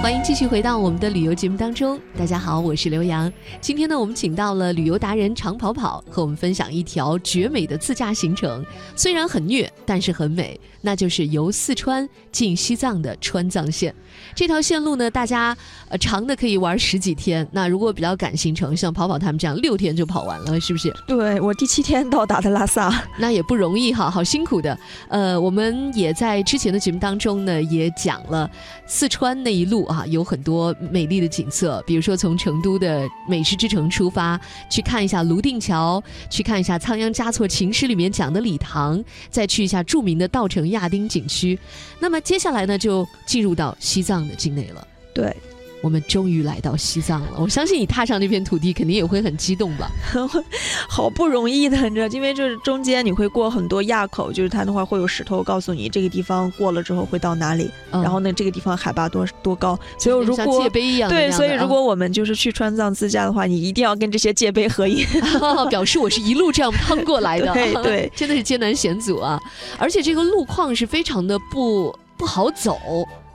欢迎继续回到我们的旅游节目当中。大家好，我是刘洋。今天呢，我们请到了旅游达人长跑跑，和我们分享一条绝美的自驾行程。虽然很虐，但是很美，那就是由四川进西藏的川藏线。这条线路呢，大家呃长的可以玩十几天。那如果比较赶行程，像跑跑他们这样，六天就跑完了，是不是？对我第七天到达的拉萨，那也不容易哈，好辛苦的。呃，我们也在之前的节目当中呢，也讲了四川那一路啊，有很多美丽的景色，比如说从成都的美食之城出发，去看一下泸定桥，去看一下仓央嘉措情诗里面讲的礼堂，再去一下著名的稻城亚丁景区。那么接下来呢，就进入到西藏。的境内了，对，我们终于来到西藏了。我相信你踏上这片土地，肯定也会很激动吧？好不容易的，你知道，因为就是中间你会过很多垭口，就是它那块会有石头告诉你这个地方过了之后会到哪里，然后呢，这个地方海拔多多高。所以如果界碑一样，对，所以如果我们就是去川藏自驾的话，你一定要跟这些界碑合影，表示我是一路这样趟过来的。对 对，真的是艰难险阻啊！而且这个路况是非常的不不好走。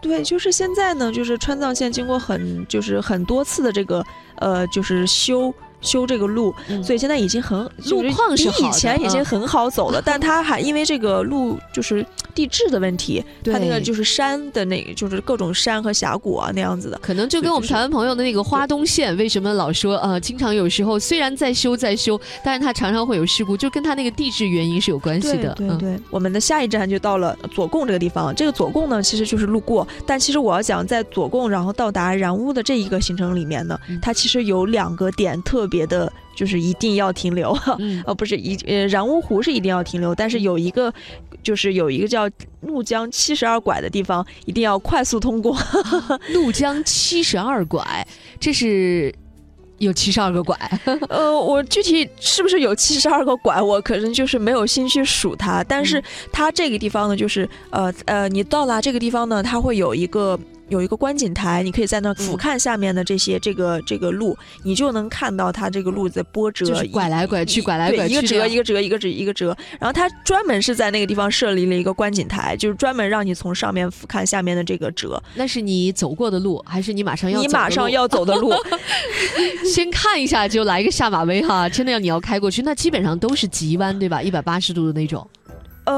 对，就是现在呢，就是川藏线经过很就是很多次的这个呃，就是修。修这个路，所以现在已经很路况是比以前已经很好走了，但它还因为这个路就是地质的问题，它那个就是山的那，就是各种山和峡谷啊那样子的，可能就跟我们台湾朋友的那个花东线为什么老说呃，经常有时候虽然在修在修，但是它常常会有事故，就跟它那个地质原因是有关系的。对对，我们的下一站就到了左贡这个地方，这个左贡呢其实就是路过，但其实我要讲在左贡然后到达然乌的这一个行程里面呢，它其实有两个点特。别的就是一定要停留，呃，不是一呃，然乌湖是一定要停留，但是有一个就是有一个叫怒江七十二拐的地方，一定要快速通过。怒江七十二拐，这是有七十二个拐？呃，我具体是不是有七十二个拐，我可能就是没有心去数它。但是它这个地方呢，就是呃呃，你到达这个地方呢，它会有一个。有一个观景台，你可以在那俯瞰下面的这些这个这个路，你就能看到它这个路在波折，就是拐来拐去，拐来拐去，一个折一个折一个折一个折。然后它专门是在那个地方设立了一个观景台，就是专门让你从上面俯瞰下面的这个折。那是你走过的路，还是你马上要你马上要走的路？先看一下就来一个下马威哈！真的要你要开过去，那基本上都是急弯对吧？一百八十度的那种。呃，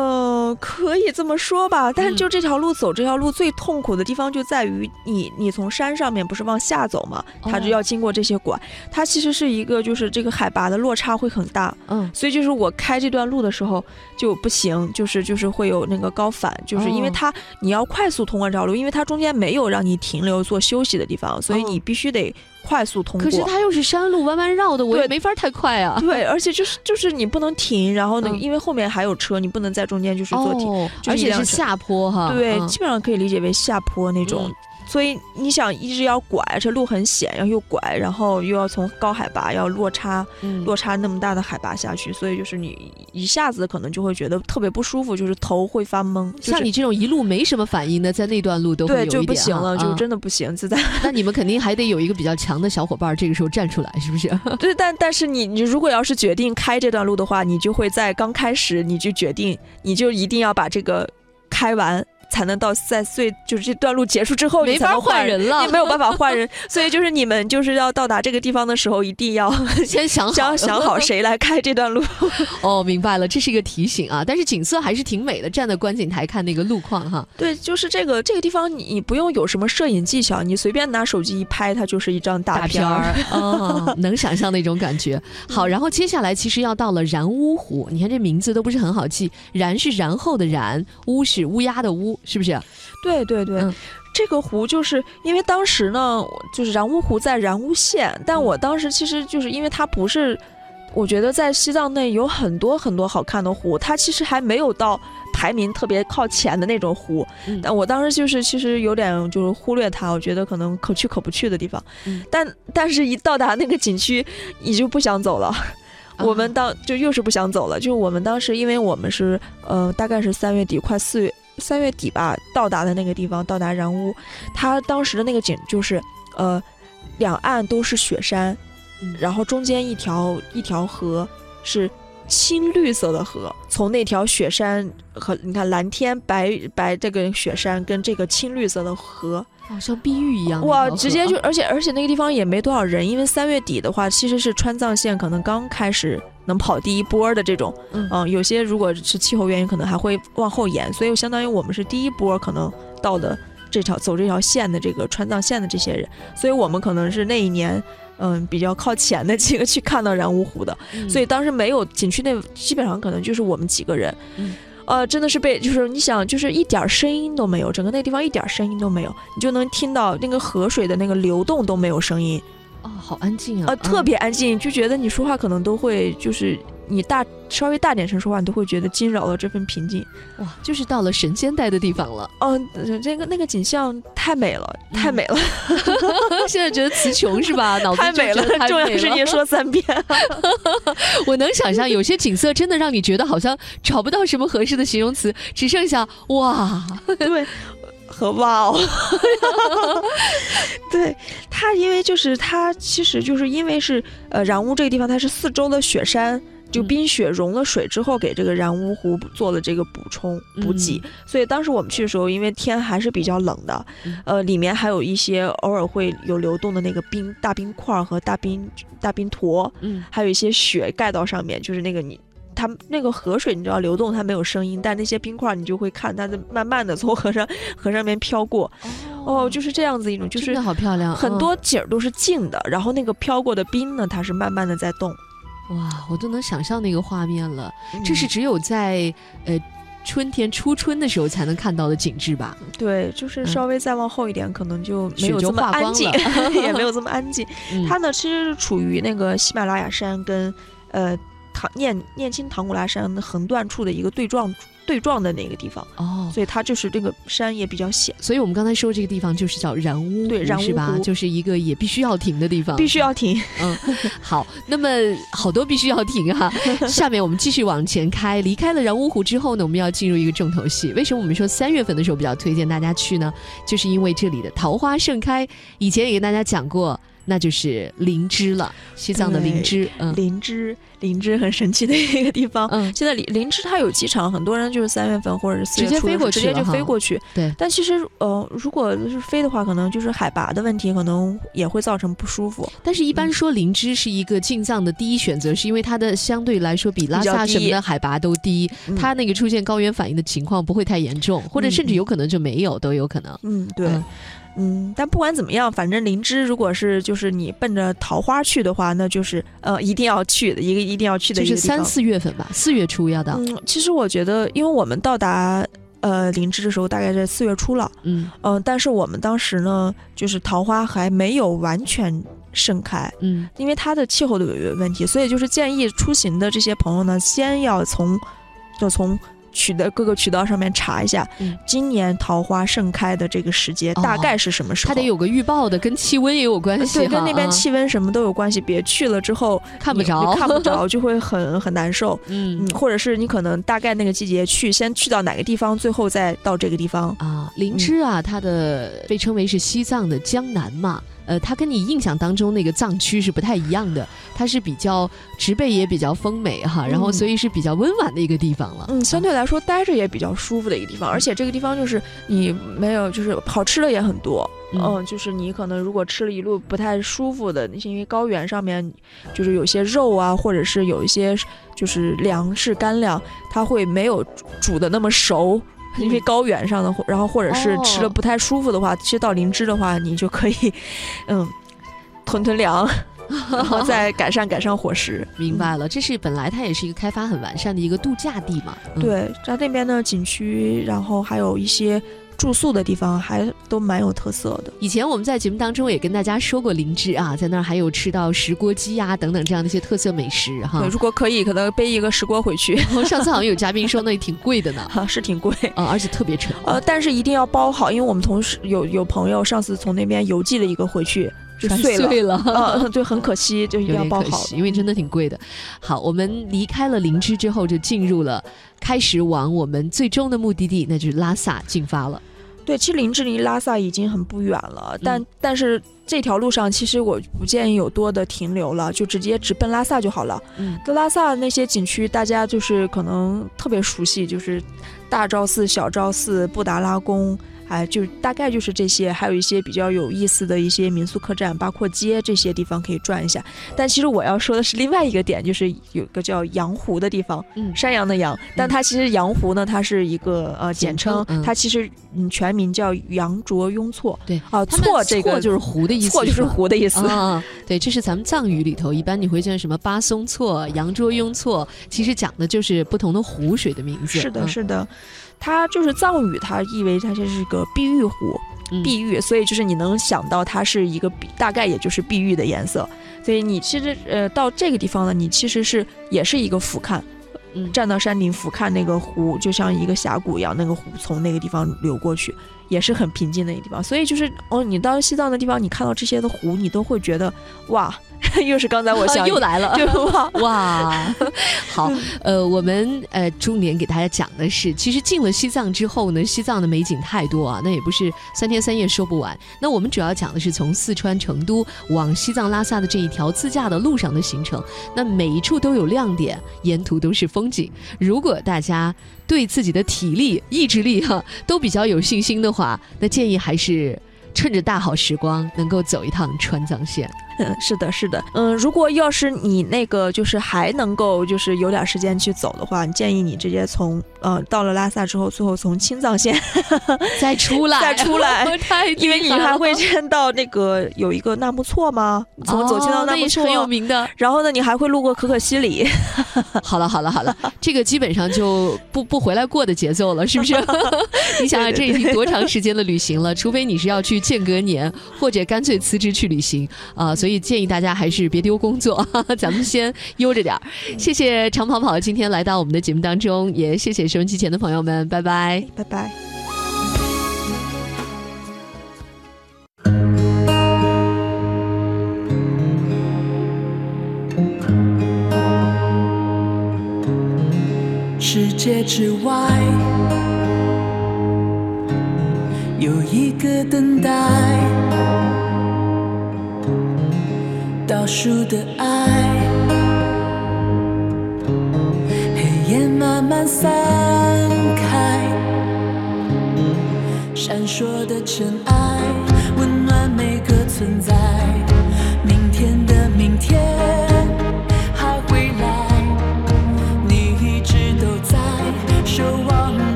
可以这么说吧，但是就这条路走这条路最痛苦的地方就在于你，你从山上面不是往下走嘛，它就要经过这些拐，它其实是一个就是这个海拔的落差会很大，嗯，所以就是我开这段路的时候就不行，就是就是会有那个高反，就是因为它你要快速通过这条路，因为它中间没有让你停留做休息的地方，所以你必须得。快速通过，可是它又是山路，弯弯绕的，我也没法太快啊。对，而且就是就是你不能停，然后呢，因为后面还有车，你不能在中间就是做停，而且是下坡哈。对，基本上可以理解为下坡那种。所以你想一直要拐，这路很险，要又拐，然后又要从高海拔要落差，落差那么大的海拔下去，所以就是你一下子可能就会觉得特别不舒服，就是头会发懵。像你这种一路没什么反应的，在那段路都会有一点就不行了，就真的不行。就在 那你们肯定还得有一个比较强的小伙伴，这个时候站出来，是不是？对，但但是你你如果要是决定开这段路的话，你就会在刚开始你就决定，你就一定要把这个开完。才能到在最就是这段路结束之后，没法换人了，你没有办法换人，所以就是你们就是要到达这个地方的时候，一定要先想 想想好谁来开这段路。哦，明白了，这是一个提醒啊。但是景色还是挺美的，站在观景台看那个路况哈。对，就是这个这个地方，你不用有什么摄影技巧，你随便拿手机一拍，它就是一张大片儿。哦，能想象那种感觉。好，然后接下来其实要到了然乌湖，你看这名字都不是很好记，然是然后的然，乌是乌鸦的乌。是不是啊？对对对，这个湖就是因为当时呢，就是然乌湖在然乌县，但我当时其实就是因为它不是，我觉得在西藏内有很多很多好看的湖，它其实还没有到排名特别靠前的那种湖，但我当时就是其实有点就是忽略它，我觉得可能可去可不去的地方，但但是一到达那个景区，你就不想走了。我们当就又是不想走了，就我们当时因为我们是呃大概是三月底快四月。三月底吧，到达的那个地方，到达然乌，它当时的那个景就是，呃，两岸都是雪山，然后中间一条一条河是青绿色的河，从那条雪山和你看蓝天白白这个雪山跟这个青绿色的河，好像碧玉一样。哇，直接就而且而且那个地方也没多少人，因为三月底的话，其实是川藏线可能刚开始能跑第一波的这种，嗯，有些如果是气候原因，可能还会往后延，所以相当于我们是第一波可能到的这条走这条线的这个川藏线的这些人，所以我们可能是那一年。嗯，比较靠前的几个去看到然乌湖的，所以当时没有景区内基本上可能就是我们几个人，嗯。呃，真的是被就是你想就是一点声音都没有，整个那地方一点声音都没有，你就能听到那个河水的那个流动都没有声音，哦，好安静啊，呃，特别安静，就觉得你说话可能都会就是。你大稍微大点声说话，你都会觉得惊扰了这份平静。哇，就是到了神仙待的地方了。嗯，这个那个景象太美了，太美了。现在觉得词穷是吧？脑子太美了，重要是你说三遍。我能想象，有些景色真的让你觉得好像找不到什么合适的形容词，只剩下哇。对。和哇哦，对它，因为就是它，其实就是因为是呃，然乌这个地方，它是四周的雪山，就冰雪融了水之后，给这个然乌湖做了这个补充补给，所以当时我们去的时候，因为天还是比较冷的，呃，里面还有一些偶尔会有流动的那个冰大冰块和大冰大冰坨，嗯，还有一些雪盖到上面，就是那个你。它那个河水你知道流动，它没有声音，但那些冰块你就会看它在慢慢的从河上河上面飘过，哦，就是这样子一种，就是好漂亮，很多景儿都是静的，然后那个飘过的冰呢，它是慢慢的在动，哇，我都能想象那个画面了，这是只有在呃春天初春的时候才能看到的景致吧？对，就是稍微再往后一点，可能就没有这么安静，也没有这么安静。它呢其实是处于那个喜马拉雅山跟呃。唐念念青唐古拉山横断处的一个对撞对撞的那个地方哦，所以它就是这个山也比较险，所以我们刚才说这个地方就是叫然乌对然乌是吧？就是一个也必须要停的地方，必须要停。嗯，好，那么好多必须要停哈。下面我们继续往前开，离开了然乌湖之后呢，我们要进入一个重头戏。为什么我们说三月份的时候比较推荐大家去呢？就是因为这里的桃花盛开。以前也跟大家讲过。那就是灵芝了，西藏的灵芝，嗯，灵芝，灵芝很神奇的一个地方。嗯，现在灵灵芝它有机场，很多人就是三月份或者是四月初直接就飞过去。对，但其实呃，如果是飞的话，可能就是海拔的问题，可能也会造成不舒服。但是，一般说灵芝是一个进藏的第一选择，是因为它的相对来说比拉萨什么的海拔都低，它那个出现高原反应的情况不会太严重，或者甚至有可能就没有，都有可能。嗯，对。嗯，但不管怎么样，反正灵芝如果是就是你奔着桃花去的话，那就是呃一定要去的一个一定要去的一个就是三四月份吧，四月初要到。嗯，其实我觉得，因为我们到达呃灵芝的时候大概在四月初了，嗯嗯，但是我们当时呢，就是桃花还没有完全盛开，嗯，因为它的气候的问题，所以就是建议出行的这些朋友呢，先要从就从。取的各个渠道上面查一下，今年桃花盛开的这个时节大概是什么时候？它得有个预报的，跟气温也有关系，对，跟那边气温什么都有关系。别去了之后看不着，看不着就会很很难受。嗯，或者是你可能大概那个季节去，先去到哪个地方，最后再到这个地方啊。灵芝啊，它的被称为是西藏的江南嘛。呃，它跟你印象当中那个藏区是不太一样的，它是比较植被也比较丰美哈，然后所以是比较温婉的一个地方了。嗯，相对来说待着也比较舒服的一个地方，而且这个地方就是你没有就是好吃的也很多。嗯，就是你可能如果吃了一路不太舒服的那些，因为高原上面就是有些肉啊，或者是有一些就是粮食干粮，它会没有煮的那么熟。因为高原上的，然后或者是吃了不太舒服的话，其实到灵芝的话，你就可以，嗯，囤囤粮，然后再 改善改善伙食。明白了，这是本来它也是一个开发很完善的一个度假地嘛。对，在那边呢景区，然后还有一些。住宿的地方还都蛮有特色的。以前我们在节目当中也跟大家说过灵芝啊，在那儿还有吃到石锅鸡呀等等这样的一些特色美食哈。如果可以，可能背一个石锅回去。上次好像有嘉宾说那挺贵的呢，是挺贵啊，而且特别沉。呃，但是一定要包好，因为我们同事有有朋友上次从那边邮寄了一个回去。碎了，啊，对，很可惜，就一定要包好，因为真的挺贵的。好，我们离开了林芝之后，就进入了开始往我们最终的目的地，那就是拉萨进发了。对，其实林芝离拉萨已经很不远了，但但是这条路上其实我不建议有多的停留了，就直接直奔拉萨就好了。嗯，在拉萨那些景区，大家就是可能特别熟悉，就是大昭寺、小昭寺、布达拉宫。哎，就大概就是这些，还有一些比较有意思的一些民宿客栈、八廓街这些地方可以转一下。但其实我要说的是另外一个点，就是有个叫羊湖的地方，嗯，山羊的羊，但它其实羊湖呢，它是一个呃简称，它其实嗯全名叫羊卓雍措。对啊，措这个就是湖的意思，错就是湖的意思。啊，对，这是咱们藏语里头一般你会见什么巴松措、羊卓雍措，其实讲的就是不同的湖水的名字。是的，是的。它就是藏语，它意为它这是个碧玉湖，碧玉，所以就是你能想到它是一个大概也就是碧玉的颜色，所以你其实呃到这个地方呢，你其实是也是一个俯瞰，嗯，站到山顶俯瞰那个湖，就像一个峡谷一样，那个湖从那个地方流过去，也是很平静的一个地方，所以就是哦，你到西藏的地方，你看到这些的湖，你都会觉得哇。又是刚才我想 又来了，哇哇，好，呃，我们呃重点给大家讲的是，其实进了西藏之后呢，西藏的美景太多啊，那也不是三天三夜说不完。那我们主要讲的是从四川成都往西藏拉萨的这一条自驾的路上的行程，那每一处都有亮点，沿途都是风景。如果大家对自己的体力、意志力哈都比较有信心的话，那建议还是趁着大好时光，能够走一趟川藏线。嗯，是的，是的，嗯，如果要是你那个就是还能够就是有点时间去走的话，建议你直接从呃到了拉萨之后，最后从青藏线 再出来，再出来，因为你还会见到那个有一个纳木错吗？从走青藏纳木错很有名的。然后呢，你还会路过可可西里。好了好了好了，这个基本上就不不回来过的节奏了，是不是？你想想这已经多长时间的旅行了？除非你是要去间隔年，或者干脆辞职去旅行啊。所以建议大家还是别丢工作，咱们先悠着点儿。谢谢长跑跑今天来到我们的节目当中，也谢谢收音机前的朋友们，拜拜，拜拜。世界之外有一个等待。树的爱，黑夜慢慢散开，闪烁的尘埃，温暖每个存在。明天的明天。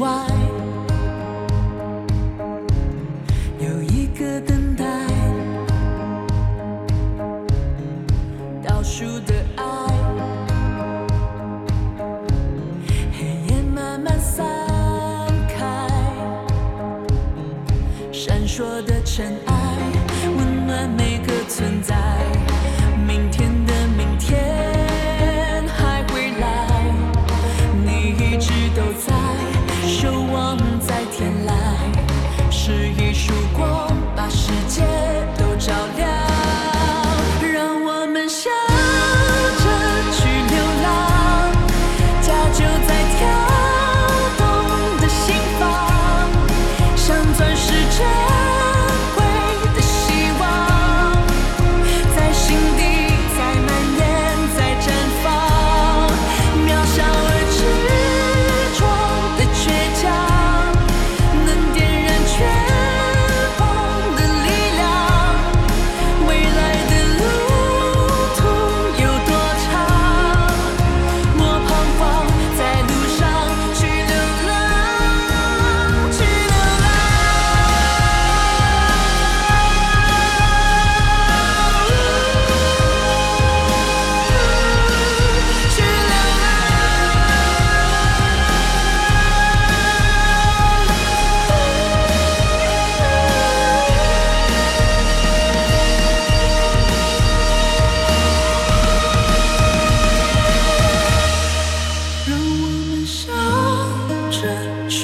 外，有一个等待，倒数的爱，黑夜慢慢散开，闪烁的尘埃，温暖每个存在。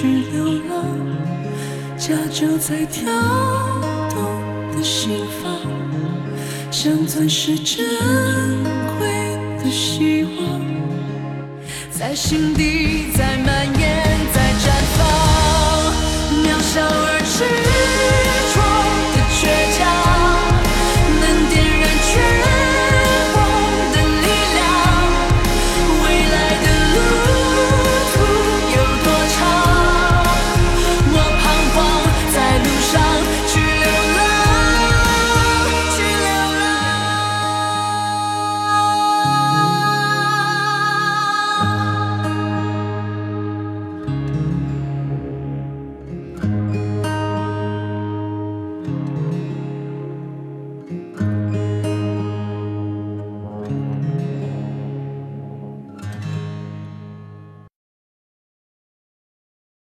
去流浪，家就在跳动的心房，像钻石珍贵的希望，在心底，在蔓延，在绽放，渺小而赤。